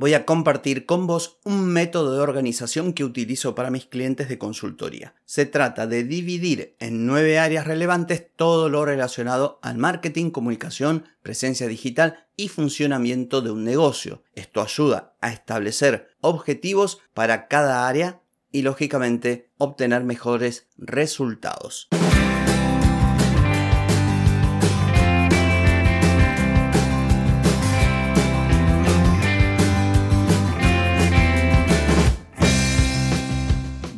voy a compartir con vos un método de organización que utilizo para mis clientes de consultoría. Se trata de dividir en nueve áreas relevantes todo lo relacionado al marketing, comunicación, presencia digital y funcionamiento de un negocio. Esto ayuda a establecer objetivos para cada área y lógicamente obtener mejores resultados.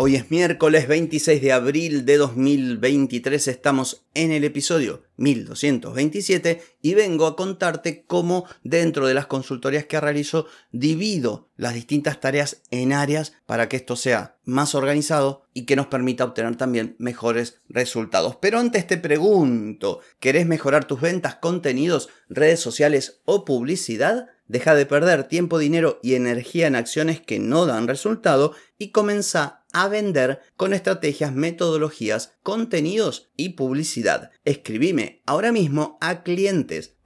Hoy es miércoles 26 de abril de 2023, estamos en el episodio 1227 y vengo a contarte cómo dentro de las consultorías que realizo divido las distintas tareas en áreas para que esto sea más organizado y que nos permita obtener también mejores resultados. Pero antes te pregunto, ¿querés mejorar tus ventas, contenidos, redes sociales o publicidad? Deja de perder tiempo, dinero y energía en acciones que no dan resultado y comienza a vender con estrategias, metodologías, contenidos y publicidad. Escribime ahora mismo a clientes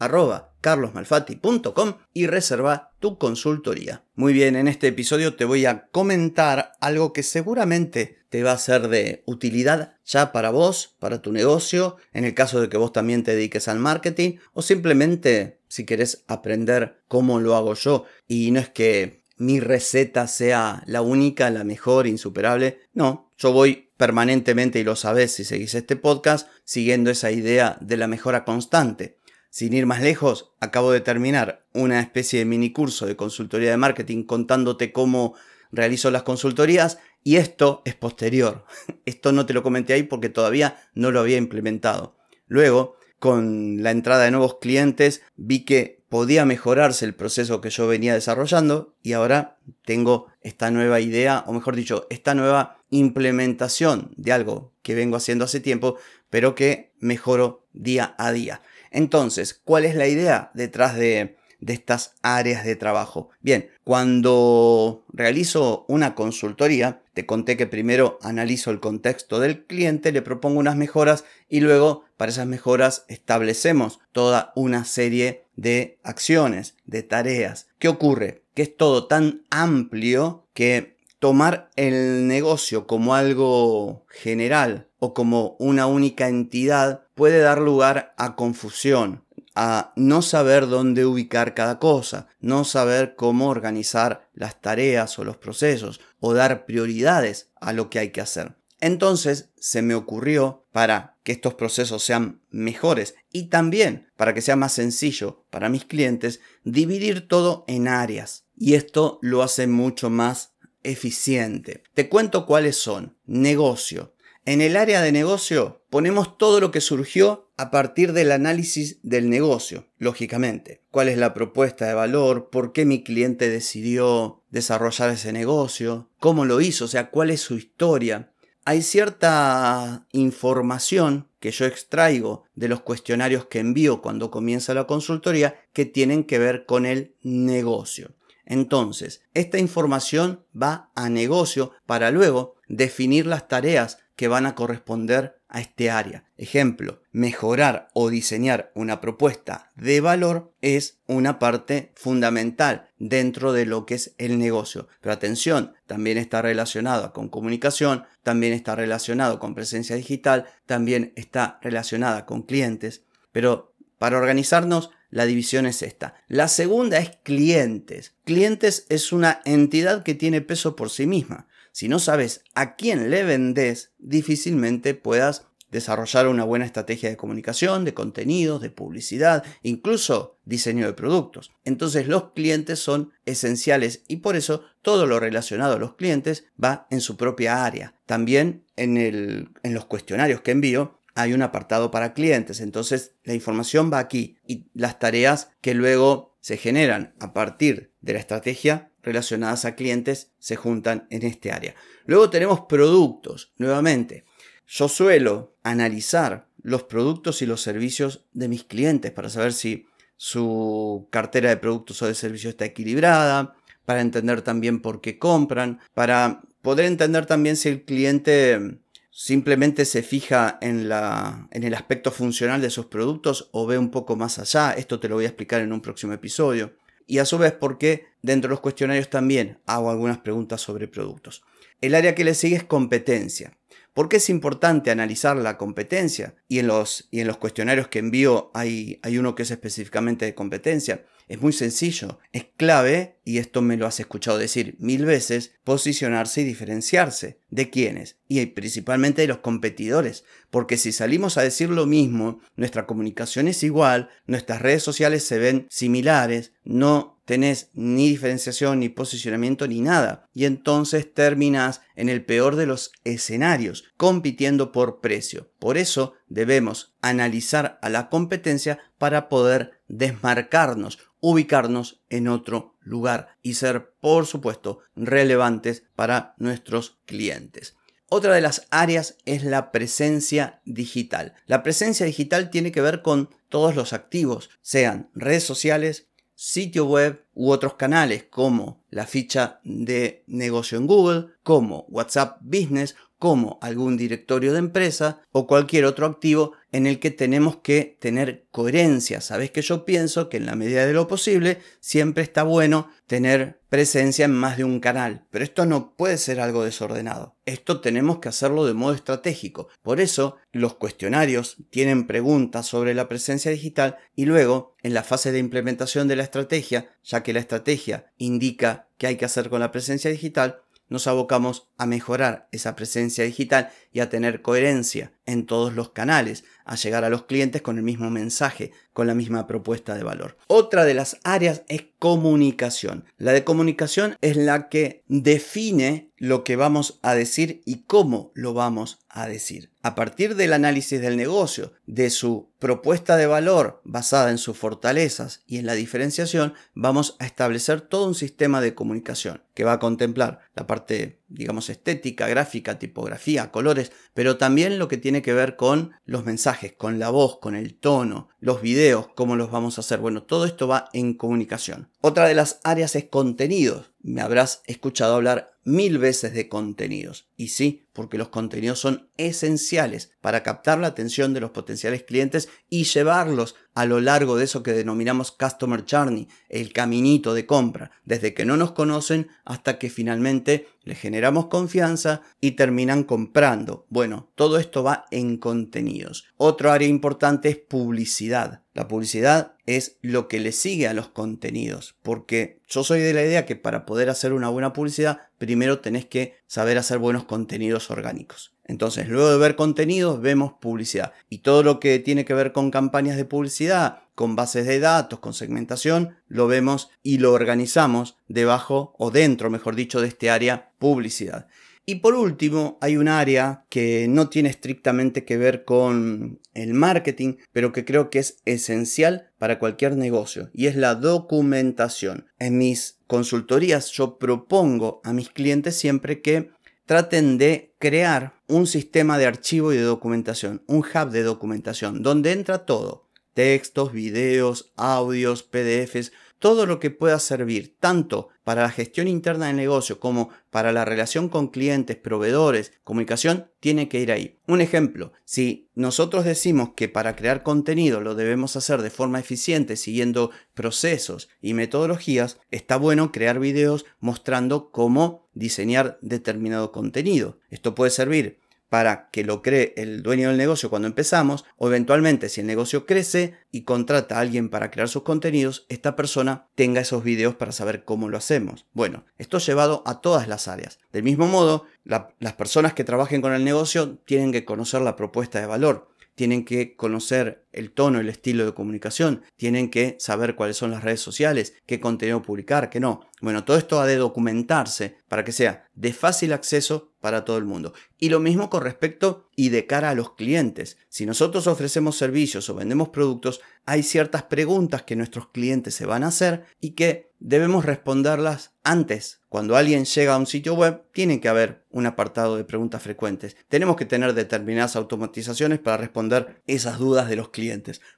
carlosmalfatti.com y reserva tu consultoría. Muy bien, en este episodio te voy a comentar algo que seguramente te va a ser de utilidad ya para vos, para tu negocio, en el caso de que vos también te dediques al marketing o simplemente si querés aprender cómo lo hago yo. Y no es que mi receta sea la única, la mejor, insuperable. No, yo voy permanentemente, y lo sabes si seguís este podcast, siguiendo esa idea de la mejora constante. Sin ir más lejos, acabo de terminar una especie de mini curso de consultoría de marketing contándote cómo realizo las consultorías y esto es posterior. Esto no te lo comenté ahí porque todavía no lo había implementado. Luego, con la entrada de nuevos clientes, vi que podía mejorarse el proceso que yo venía desarrollando y ahora tengo esta nueva idea, o mejor dicho, esta nueva implementación de algo que vengo haciendo hace tiempo, pero que mejoro día a día. Entonces, ¿cuál es la idea detrás de, de estas áreas de trabajo? Bien, cuando realizo una consultoría, te conté que primero analizo el contexto del cliente, le propongo unas mejoras y luego para esas mejoras establecemos toda una serie de acciones, de tareas. ¿Qué ocurre? Que es todo tan amplio que tomar el negocio como algo general o como una única entidad puede dar lugar a confusión, a no saber dónde ubicar cada cosa, no saber cómo organizar las tareas o los procesos o dar prioridades a lo que hay que hacer. Entonces se me ocurrió para que estos procesos sean mejores y también para que sea más sencillo para mis clientes dividir todo en áreas. Y esto lo hace mucho más eficiente. Te cuento cuáles son. Negocio. En el área de negocio ponemos todo lo que surgió a partir del análisis del negocio, lógicamente. ¿Cuál es la propuesta de valor? ¿Por qué mi cliente decidió desarrollar ese negocio? ¿Cómo lo hizo? O sea, ¿cuál es su historia? hay cierta información que yo extraigo de los cuestionarios que envío cuando comienza la consultoría que tienen que ver con el negocio. Entonces, esta información va a negocio para luego definir las tareas que van a corresponder a este área. Ejemplo, mejorar o diseñar una propuesta de valor es una parte fundamental dentro de lo que es el negocio. Pero atención, también está relacionada con comunicación, también está relacionado con presencia digital, también está relacionada con clientes. Pero para organizarnos, la división es esta. La segunda es clientes. Clientes es una entidad que tiene peso por sí misma. Si no sabes a quién le vendes, difícilmente puedas desarrollar una buena estrategia de comunicación, de contenidos, de publicidad, incluso diseño de productos. Entonces los clientes son esenciales y por eso todo lo relacionado a los clientes va en su propia área. También en, los cuestionarios que envío hay un apartado para clientes, entonces la información va aquí y las tareas que luego se generan a partir de la estrategia relacionadas a clientes se juntan en este área. Luego tenemos productos, nuevamente. Yo suelo analizar los productos y los servicios de mis clientes para saber si su cartera de productos o de servicios está equilibrada, para entender también por qué compran, para poder entender también si el cliente simplemente se fija en, la, en el aspecto funcional de sus productos o ve un poco más allá. Esto te lo voy a explicar en un próximo episodio. Y a su vez, porque dentro de los cuestionarios también hago algunas preguntas sobre productos. El área que le sigue es competencia. ¿Por qué es importante analizar la competencia? Y en los, y en los cuestionarios que envío hay, hay uno que es específicamente de competencia. Es muy sencillo, es clave, y esto me lo has escuchado decir mil veces, posicionarse y diferenciarse. ¿De quiénes? Y principalmente de los competidores, porque si salimos a decir lo mismo, nuestra comunicación es igual, nuestras redes sociales se ven similares, no tenés ni diferenciación, ni posicionamiento, ni nada. Y entonces terminas en el peor de los escenarios, compitiendo por precio. Por eso debemos analizar a la competencia para poder desmarcarnos ubicarnos en otro lugar y ser, por supuesto, relevantes para nuestros clientes. Otra de las áreas es la presencia digital. La presencia digital tiene que ver con todos los activos, sean redes sociales, sitio web u otros canales como la ficha de negocio en Google, como WhatsApp Business, como algún directorio de empresa o cualquier otro activo en el que tenemos que tener coherencia. Sabes que yo pienso que en la medida de lo posible siempre está bueno tener presencia en más de un canal, pero esto no puede ser algo desordenado. Esto tenemos que hacerlo de modo estratégico. Por eso los cuestionarios tienen preguntas sobre la presencia digital y luego en la fase de implementación de la estrategia, ya que la estrategia indica qué hay que hacer con la presencia digital, nos abocamos a mejorar esa presencia digital y a tener coherencia en todos los canales, a llegar a los clientes con el mismo mensaje, con la misma propuesta de valor. Otra de las áreas es comunicación. La de comunicación es la que define lo que vamos a decir y cómo lo vamos a decir. A partir del análisis del negocio, de su propuesta de valor basada en sus fortalezas y en la diferenciación, vamos a establecer todo un sistema de comunicación que va a contemplar la parte digamos, estética, gráfica, tipografía, colores, pero también lo que tiene que ver con los mensajes, con la voz, con el tono, los videos, cómo los vamos a hacer. Bueno, todo esto va en comunicación. Otra de las áreas es contenidos. Me habrás escuchado hablar mil veces de contenidos. Y sí, porque los contenidos son esenciales para captar la atención de los potenciales clientes y llevarlos a lo largo de eso que denominamos Customer Journey, el caminito de compra, desde que no nos conocen hasta que finalmente les generamos confianza y terminan comprando. Bueno, todo esto va en contenidos. Otro área importante es publicidad. La publicidad es lo que le sigue a los contenidos, porque yo soy de la idea que para poder hacer una buena publicidad, primero tenés que saber hacer buenos contenidos orgánicos. Entonces, luego de ver contenidos, vemos publicidad. Y todo lo que tiene que ver con campañas de publicidad, con bases de datos, con segmentación, lo vemos y lo organizamos debajo o dentro, mejor dicho, de este área publicidad. Y por último, hay un área que no tiene estrictamente que ver con el marketing, pero que creo que es esencial para cualquier negocio, y es la documentación. En mis consultorías yo propongo a mis clientes siempre que traten de crear un sistema de archivo y de documentación, un hub de documentación, donde entra todo, textos, videos, audios, PDFs, todo lo que pueda servir tanto para la gestión interna del negocio como para la relación con clientes, proveedores, comunicación, tiene que ir ahí. Un ejemplo, si nosotros decimos que para crear contenido lo debemos hacer de forma eficiente siguiendo procesos y metodologías, está bueno crear videos mostrando cómo diseñar determinado contenido. Esto puede servir para que lo cree el dueño del negocio cuando empezamos, o eventualmente si el negocio crece y contrata a alguien para crear sus contenidos, esta persona tenga esos videos para saber cómo lo hacemos. Bueno, esto es llevado a todas las áreas. Del mismo modo, las personas que trabajen con el negocio tienen que conocer la propuesta de valor, tienen que conocer el tono, el estilo de comunicación, tienen que saber cuáles son las redes sociales, qué contenido publicar, qué no. Bueno, todo esto ha de documentarse para que sea de fácil acceso para todo el mundo. Y lo mismo con respecto y de cara a los clientes. Si nosotros ofrecemos servicios o vendemos productos, hay ciertas preguntas que nuestros clientes se van a hacer y que debemos responderlas antes. Cuando alguien llega a un sitio web, tiene que haber un apartado de preguntas frecuentes. Tenemos que tener determinadas automatizaciones para responder esas dudas de los clientes.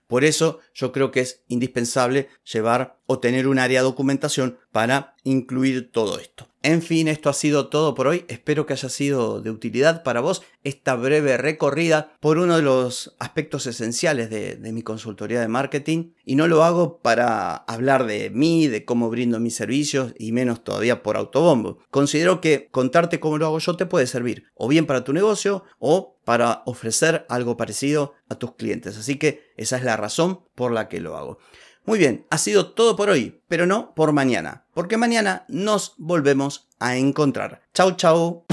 Por eso yo creo que es indispensable llevar o tener un área de documentación para incluir todo esto. En fin, esto ha sido todo por hoy. Espero que haya sido de utilidad para vos esta breve recorrida por uno de los aspectos esenciales de, mi consultoría de marketing. Y no lo hago para hablar de mí, de cómo brindo mis servicios y menos todavía por autobombo. Considero que contarte cómo lo hago yo te puede servir o bien para tu negocio o para ofrecer algo parecido a tus clientes. Así que esa es la razón por la que lo hago. Muy bien, ha sido todo por hoy, pero no por mañana, porque mañana nos volvemos a encontrar. Chau, chau.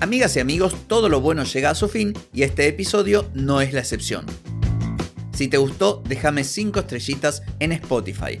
Amigas y amigos, todo lo bueno llega a su fin y este episodio no es la excepción. Si te gustó, déjame 5 estrellitas en Spotify.